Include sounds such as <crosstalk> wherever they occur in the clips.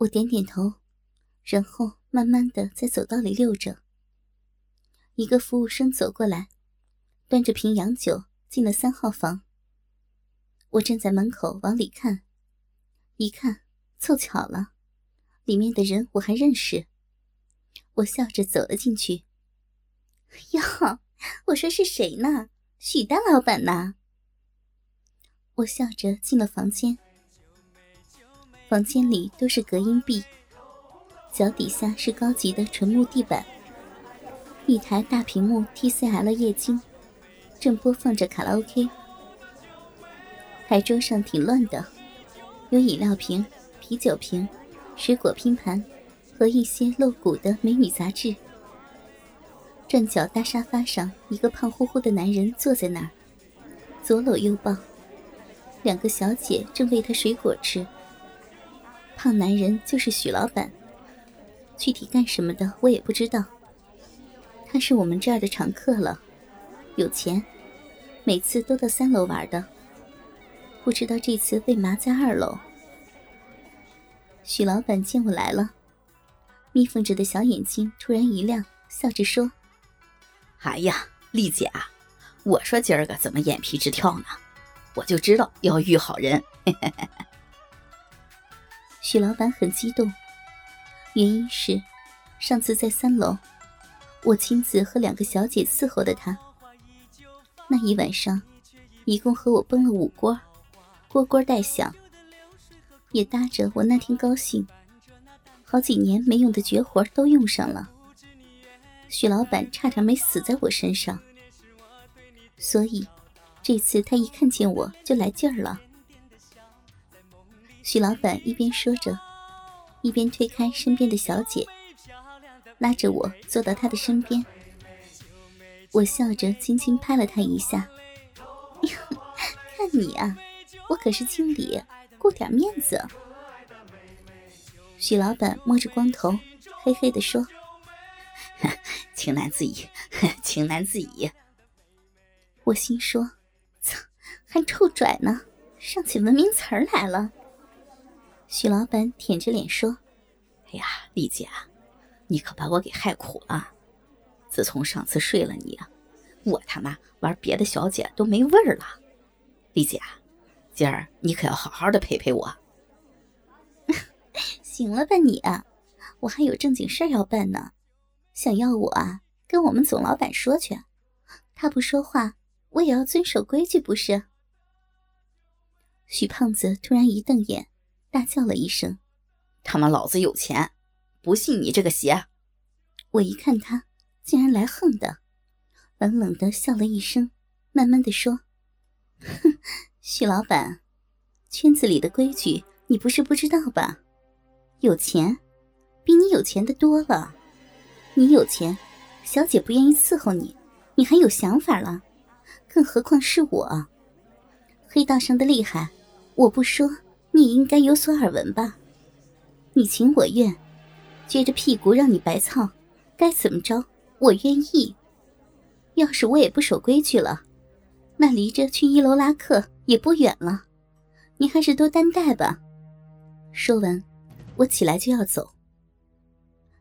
我点点头，然后慢慢的在走道里溜着。一个服务生走过来，端着瓶洋酒进了三号房。我站在门口往里看，一看，凑巧了，里面的人我还认识。我笑着走了进去。哟，我说是谁呢？许大老板呐！我笑着进了房间。房间里都是隔音壁，脚底下是高级的纯木地板。一台大屏幕 TCL 液晶正播放着卡拉 OK。台桌上挺乱的，有饮料瓶、啤酒瓶、水果拼盘和一些露骨的美女杂志。转角大沙发上，一个胖乎乎的男人坐在那儿，左搂右抱，两个小姐正喂他水果吃。胖男人就是许老板，具体干什么的我也不知道。他是我们这儿的常客了，有钱，每次都到三楼玩的。不知道这次为嘛在二楼。许老板见我来了，眯缝着的小眼睛突然一亮，笑着说。哎呀，丽姐啊，我说今儿个怎么眼皮直跳呢？我就知道要遇好人。<laughs> 许老板很激动，原因是上次在三楼，我亲自和两个小姐伺候的他。那一晚上，一共和我崩了五锅，锅锅带响，也搭着我那天高兴，好几年没用的绝活都用上了。许老板差点没死在我身上，所以这次他一看见我就来劲儿了。许老板一边说着，一边推开身边的小姐，拉着我坐到他的身边。我笑着轻轻拍了他一下：“ <laughs> 看你啊，我可是经理，顾点面子。”许老板摸着光头，嘿嘿地说。情难自已，<laughs> 情难自已。我心说：“操，还臭拽呢，上起文明词儿来了。”许老板舔着脸说：“哎呀，丽姐，你可把我给害苦了。自从上次睡了你，我他妈玩别的小姐都没味儿了。丽姐，今儿你可要好好的陪陪我。<laughs> 行了吧你，我还有正经事儿要办呢。”想要我啊？跟我们总老板说去，他不说话，我也要遵守规矩，不是？许胖子突然一瞪眼，大叫了一声：“他妈老子有钱，不信你这个邪！”我一看他竟然来横的，冷冷的笑了一声，慢慢的说：“哼，许老板，圈子里的规矩你不是不知道吧？有钱，比你有钱的多了。”你有钱，小姐不愿意伺候你，你还有想法了？更何况是我，黑道上的厉害，我不说你应该有所耳闻吧？你情我愿，撅着屁股让你白操，该怎么着我愿意。要是我也不守规矩了，那离着去一楼拉客也不远了，你还是多担待吧。说完，我起来就要走。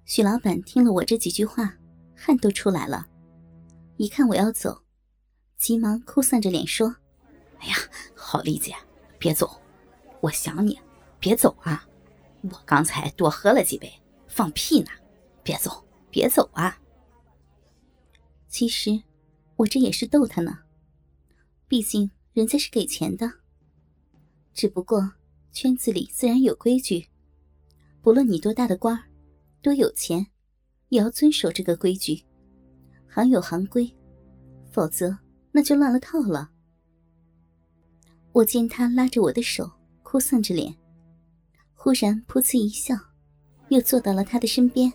许老板听了我这几句话，汗都出来了。一看我要走，急忙哭丧着脸说：“哎呀，好丽姐，别走，我想你，别走啊！我刚才多喝了几杯，放屁呢！别走，别走啊！”其实，我这也是逗他呢，毕竟人家是给钱的。只不过圈子里自然有规矩，不论你多大的官儿。多有钱，也要遵守这个规矩，行有行规，否则那就乱了套了。我见他拉着我的手，哭丧着脸，忽然噗呲一笑，又坐到了他的身边。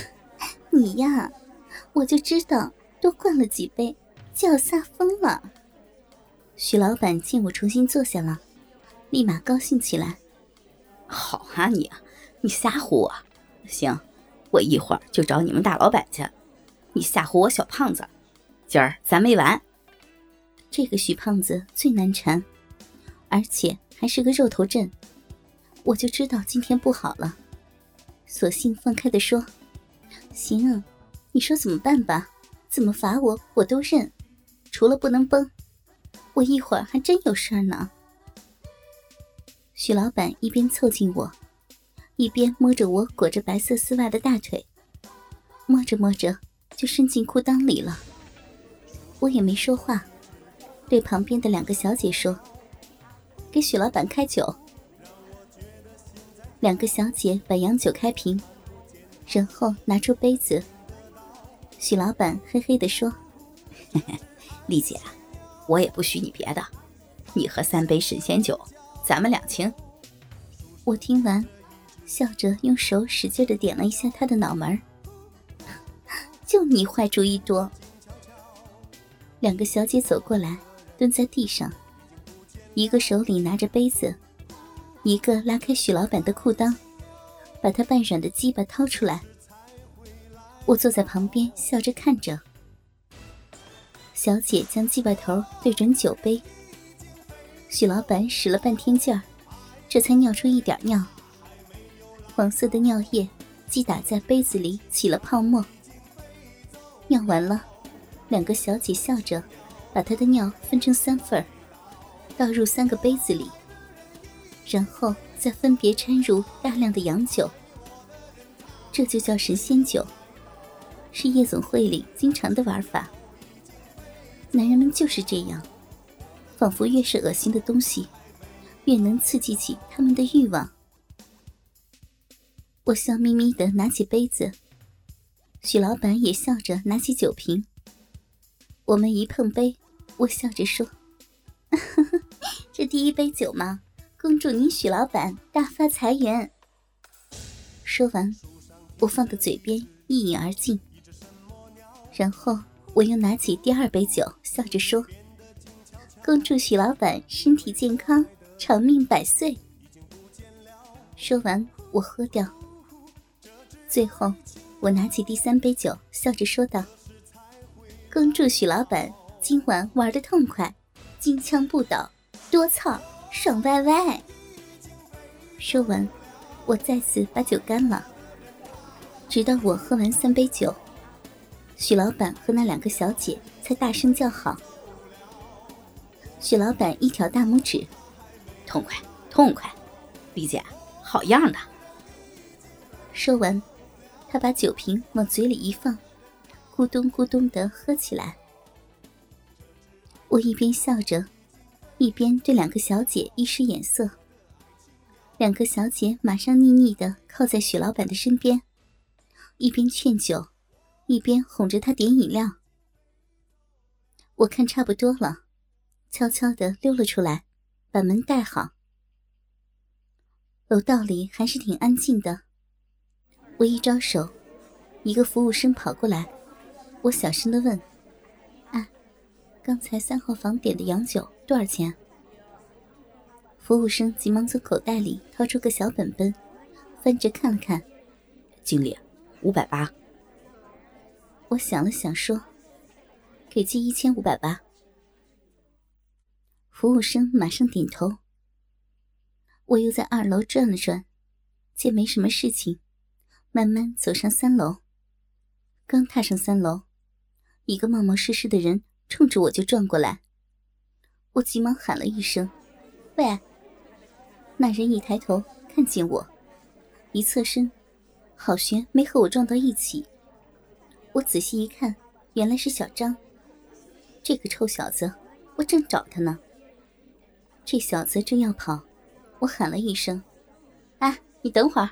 <laughs> 你呀，我就知道多灌了几杯就要撒疯了。许老板见我重新坐下了，立马高兴起来。好啊，你，你吓唬我。行，我一会儿就找你们大老板去。你吓唬我小胖子，今儿咱没完。这个许胖子最难缠，而且还是个肉头阵，我就知道今天不好了。索性放开的说：“行，你说怎么办吧？怎么罚我我都认，除了不能崩。我一会儿还真有事儿呢。”许老板一边凑近我，一边摸着我裹着白色丝袜的大腿，摸着摸着就伸进裤裆里了。我也没说话，对旁边的两个小姐说：“给许老板开酒。”两个小姐把洋酒开瓶，然后拿出杯子。许老板嘿嘿地说：“嘿嘿，丽姐，我也不许你别的，你喝三杯神仙酒，咱们两清。”我听完，笑着用手使劲的点了一下他的脑门就你坏主意多。”两个小姐走过来，蹲在地上，一个手里拿着杯子。一个拉开许老板的裤裆，把他半软的鸡巴掏出来。我坐在旁边笑着看着。小姐将鸡巴头对准酒杯，许老板使了半天劲儿，这才尿出一点尿。黄色的尿液击打在杯子里，起了泡沫。尿完了，两个小姐笑着，把他的尿分成三份倒入三个杯子里。然后再分别掺入大量的洋酒，这就叫神仙酒，是夜总会里经常的玩法。男人们就是这样，仿佛越是恶心的东西，越能刺激起他们的欲望。我笑眯眯的拿起杯子，许老板也笑着拿起酒瓶。我们一碰杯，我笑着说：“第一杯酒吗。”恭祝你许老板大发财源。说完，我放到嘴边一饮而尽。然后我又拿起第二杯酒，笑着说：“恭祝许老板身体健康，长命百岁。”说完，我喝掉。最后，我拿起第三杯酒，笑着说道：“恭祝许老板今晚玩的痛快，金枪不倒，多操！”爽歪歪。说完，我再次把酒干了。直到我喝完三杯酒，许老板和那两个小姐才大声叫好。许老板一挑大拇指，痛快，痛快，李姐，好样的。说完，他把酒瓶往嘴里一放，咕咚咕咚的喝起来。我一边笑着。一边对两个小姐一使眼色，两个小姐马上腻腻的靠在许老板的身边，一边劝酒，一边哄着他点饮料。我看差不多了，悄悄的溜了出来，把门带好。楼道里还是挺安静的，我一招手，一个服务生跑过来，我小声的问：“，刚才三号房点的洋酒。”多少钱？服务生急忙从口袋里掏出个小本本，翻着看了看。经理，五百八。我想了想，说：“给记一千五百八。”服务生马上点头。我又在二楼转了转，见没什么事情，慢慢走上三楼。刚踏上三楼，一个冒冒失失的人冲着我就撞过来。我急忙喊了一声：“喂！”那人一抬头看见我，一侧身，好悬没和我撞到一起。我仔细一看，原来是小张。这个臭小子，我正找他呢。这小子正要跑，我喊了一声：“哎，你等会儿。”